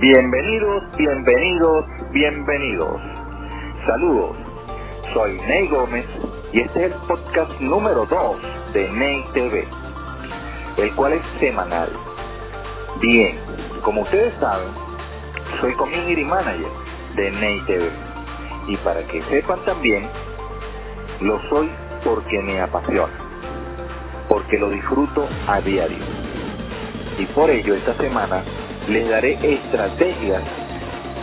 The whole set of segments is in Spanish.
Bienvenidos, bienvenidos, bienvenidos. Saludos. Soy Ney Gómez y este es el podcast número 2 de Ney TV, el cual es semanal. Bien, como ustedes saben, soy Community Manager de Ney TV. Y para que sepan también, lo soy porque me apasiona, porque lo disfruto a diario. Y por ello esta semana les daré estrategias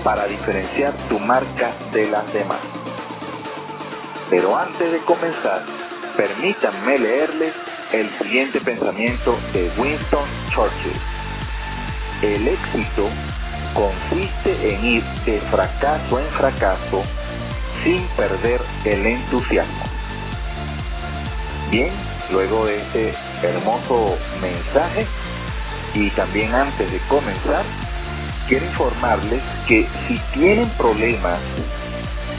para diferenciar tu marca de las demás. Pero antes de comenzar, permítanme leerles el siguiente pensamiento de Winston Churchill. El éxito consiste en ir de fracaso en fracaso sin perder el entusiasmo. Bien, luego de este hermoso mensaje, y también antes de comenzar, quiero informarles que si tienen problemas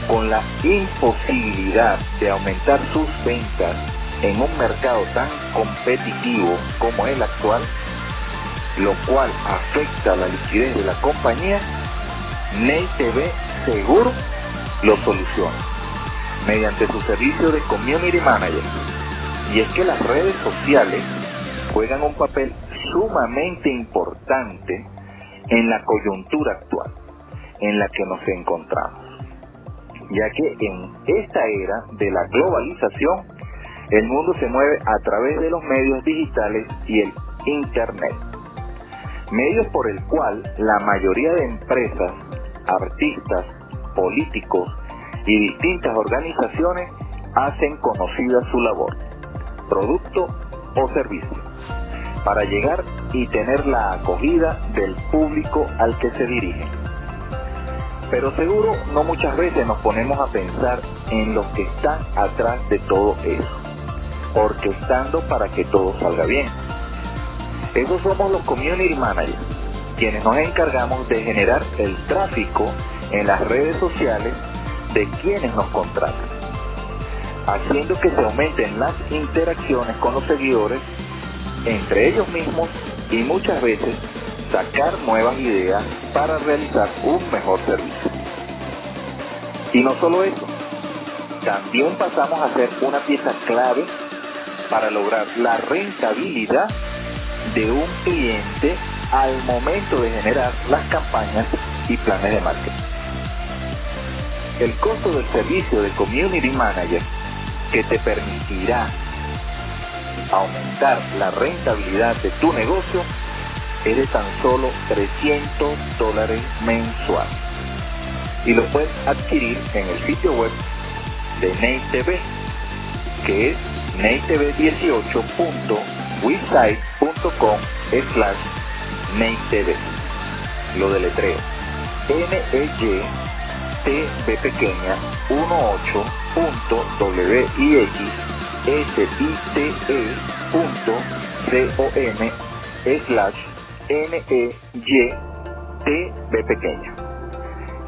con la imposibilidad de aumentar sus ventas en un mercado tan competitivo como el actual, lo cual afecta la liquidez de la compañía, Ney TV seguro lo soluciona mediante su servicio de Community Manager. Y es que las redes sociales juegan un papel sumamente importante en la coyuntura actual en la que nos encontramos, ya que en esta era de la globalización, el mundo se mueve a través de los medios digitales y el Internet, medios por el cual la mayoría de empresas, artistas, políticos y distintas organizaciones hacen conocida su labor, producto o servicio para llegar y tener la acogida del público al que se dirige. Pero seguro no muchas veces nos ponemos a pensar en los que están atrás de todo eso, orquestando para que todo salga bien. Esos somos los community managers, quienes nos encargamos de generar el tráfico en las redes sociales de quienes nos contratan, haciendo que se aumenten las interacciones con los seguidores entre ellos mismos y muchas veces sacar nuevas ideas para realizar un mejor servicio. Y no solo eso, también pasamos a ser una pieza clave para lograr la rentabilidad de un cliente al momento de generar las campañas y planes de marketing. El costo del servicio de Community Manager que te permitirá aumentar la rentabilidad de tu negocio es de tan solo 300 dólares mensual. Y lo puedes adquirir en el sitio web de NateTV, que es natetv18.website.com slash NateTV. Lo deletreo. N-E-Y T pequeña 18.wix site.com slash b pequeña.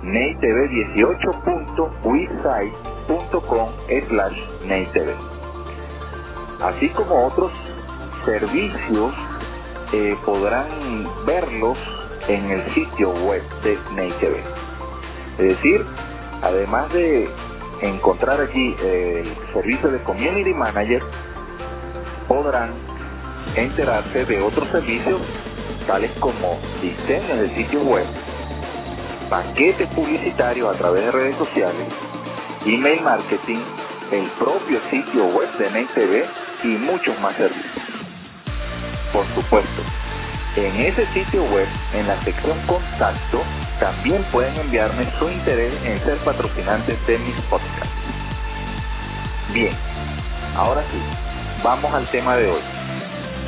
neytv18.website.com slash neytv. Así como otros servicios eh, podrán verlos en el sitio web de NeyTV. Es decir, además de encontrar allí el servicio de Community Manager, podrán enterarse de otros servicios tales como diseño de sitio web, paquetes publicitarios a través de redes sociales, email marketing, el propio sitio web de NetTV y muchos más servicios. Por supuesto, en ese sitio web, en la sección contacto, también pueden enviarme su interés en ser patrocinantes de mis podcasts. Bien, ahora sí, vamos al tema de hoy.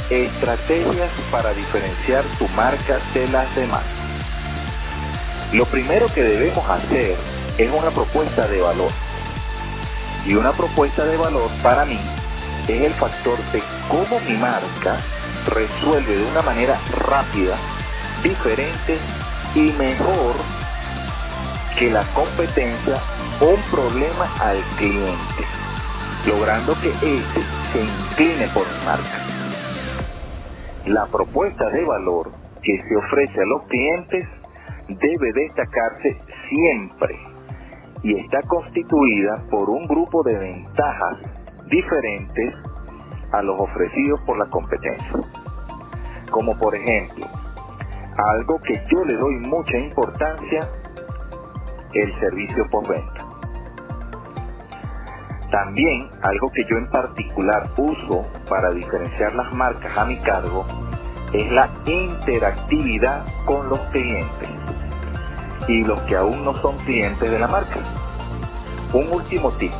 Estrategias para diferenciar tu marca de las demás. Lo primero que debemos hacer es una propuesta de valor. Y una propuesta de valor para mí es el factor de cómo mi marca resuelve de una manera rápida, diferente y mejor que la competencia un problema al cliente, logrando que éste se incline por mi marca. La propuesta de valor que se ofrece a los clientes debe destacarse siempre y está constituida por un grupo de ventajas diferentes a los ofrecidos por la competencia. Como por ejemplo, algo que yo le doy mucha importancia, el servicio postventa. También algo que yo en particular uso para diferenciar las marcas a mi cargo es la interactividad con los clientes y los que aún no son clientes de la marca. Un último tip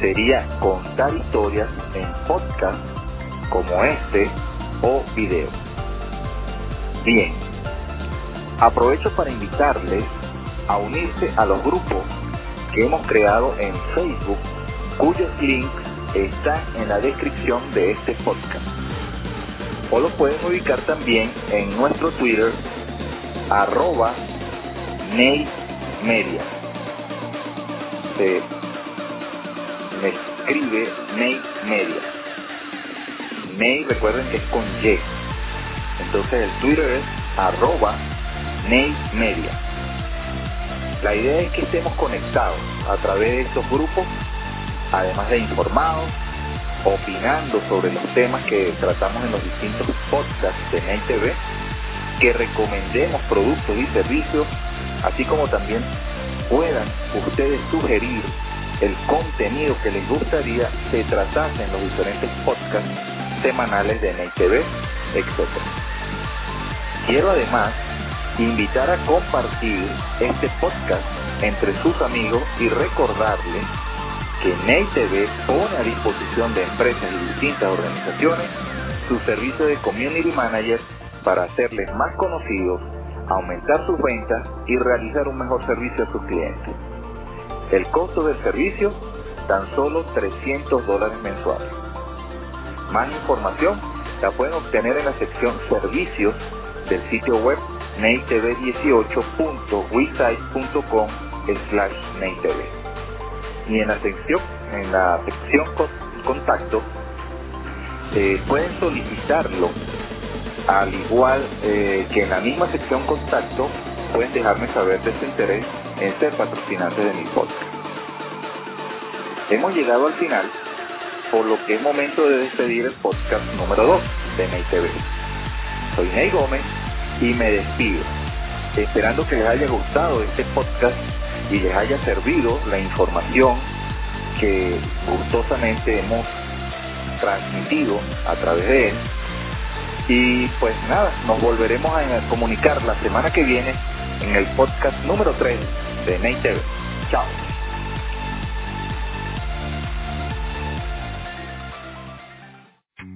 sería contar historias en podcast como este o video. Bien, aprovecho para invitarles a unirse a los grupos que hemos creado en Facebook, cuyos links están en la descripción de este podcast. O lo pueden ubicar también en nuestro Twitter, arroba Media. Se me escribe Ney Media. Ney, recuerden que es con Y. Entonces el Twitter es arroba Media. La idea es que estemos conectados a través de estos grupos, además de informados, opinando sobre los temas que tratamos en los distintos podcasts de Ney TV, que recomendemos productos y servicios así como también puedan ustedes sugerir el contenido que les gustaría se tratase en los diferentes podcasts semanales de NITV, etc. Quiero además invitar a compartir este podcast entre sus amigos y recordarles que NEITV pone a disposición de empresas y distintas organizaciones su servicio de Community Manager para hacerles más conocidos aumentar sus ventas y realizar un mejor servicio a sus clientes. El costo del servicio, tan solo 300 dólares mensuales. Más información la pueden obtener en la sección Servicios del sitio web neitv18.website.com slash Y en la sección, en la sección Contacto, eh, pueden solicitarlo al igual eh, que en la misma sección contacto, pueden dejarme saber de su interés en ser patrocinante de mi podcast. Hemos llegado al final, por lo que es momento de despedir el podcast número 2 de Ney TV. Soy Ney Gómez y me despido, esperando que les haya gustado este podcast y les haya servido la información que gustosamente hemos transmitido a través de él y pues nada, nos volveremos a comunicar la semana que viene en el podcast número 3 de Nate Chao.